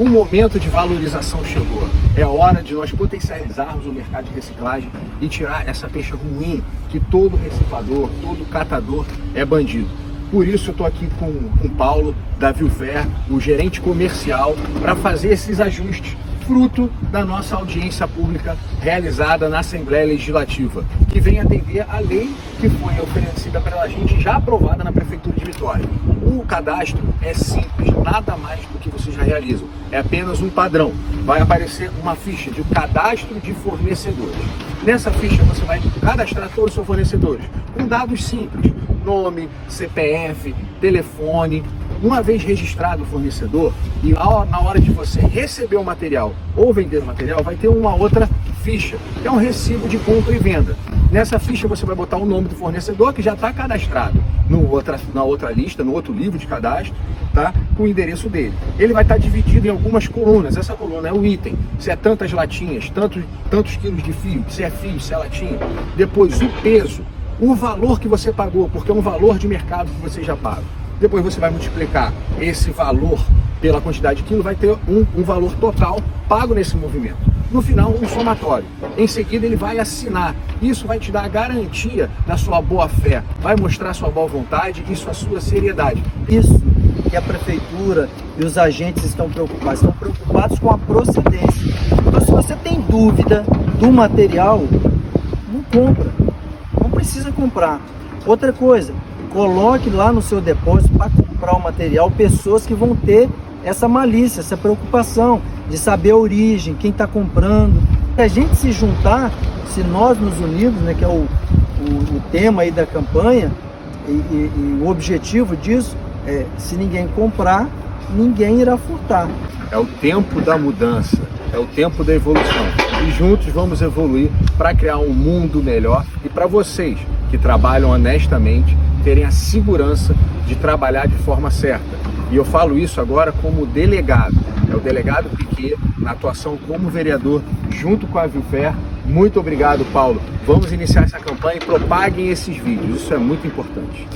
O momento de valorização chegou. É hora de nós potencializarmos o mercado de reciclagem e tirar essa peixe ruim que todo reciclador, todo catador é bandido. Por isso eu estou aqui com, o Paulo da Vilfer, o gerente comercial, para fazer esses ajustes fruto da nossa audiência pública realizada na Assembleia Legislativa, que vem atender a lei que foi oferecida pela gente, já aprovada na Prefeitura de Vitória. O cadastro é simples, nada mais do que vocês já realizam. É apenas um padrão. Vai aparecer uma ficha de cadastro de fornecedores. Nessa ficha você vai cadastrar todos os seus fornecedores com dados simples: nome, CPF, telefone, uma vez registrado o fornecedor, e na hora de você receber o material ou vender o material, vai ter uma outra ficha, que é um recibo de compra e venda. Nessa ficha você vai botar o nome do fornecedor que já está cadastrado no outra, na outra lista, no outro livro de cadastro, tá? com o endereço dele. Ele vai estar tá dividido em algumas colunas. Essa coluna é o item, se é tantas latinhas, tantos, tantos quilos de fio, se é fio, se é latinha. Depois o peso, o valor que você pagou, porque é um valor de mercado que você já paga. Depois você vai multiplicar esse valor pela quantidade de quilo, vai ter um, um valor total pago nesse movimento. No final, um somatório. Em seguida, ele vai assinar. Isso vai te dar a garantia da sua boa fé, vai mostrar sua boa vontade e sua sua seriedade. Isso que a prefeitura e os agentes estão preocupados, estão preocupados com a procedência. Então, se você tem dúvida do material, não compra, não precisa comprar. Outra coisa, Coloque lá no seu depósito para comprar o material pessoas que vão ter essa malícia, essa preocupação de saber a origem, quem está comprando. Se a gente se juntar, se nós nos unirmos, né, que é o, o, o tema aí da campanha, e, e, e o objetivo disso é, se ninguém comprar, ninguém irá furtar. É o tempo da mudança, é o tempo da evolução. E juntos vamos evoluir para criar um mundo melhor e para vocês que trabalham honestamente terem a segurança de trabalhar de forma certa. E eu falo isso agora como delegado. É o delegado Piquet, na atuação como vereador, junto com a Vilfer. Muito obrigado, Paulo. Vamos iniciar essa campanha e propaguem esses vídeos. Isso é muito importante.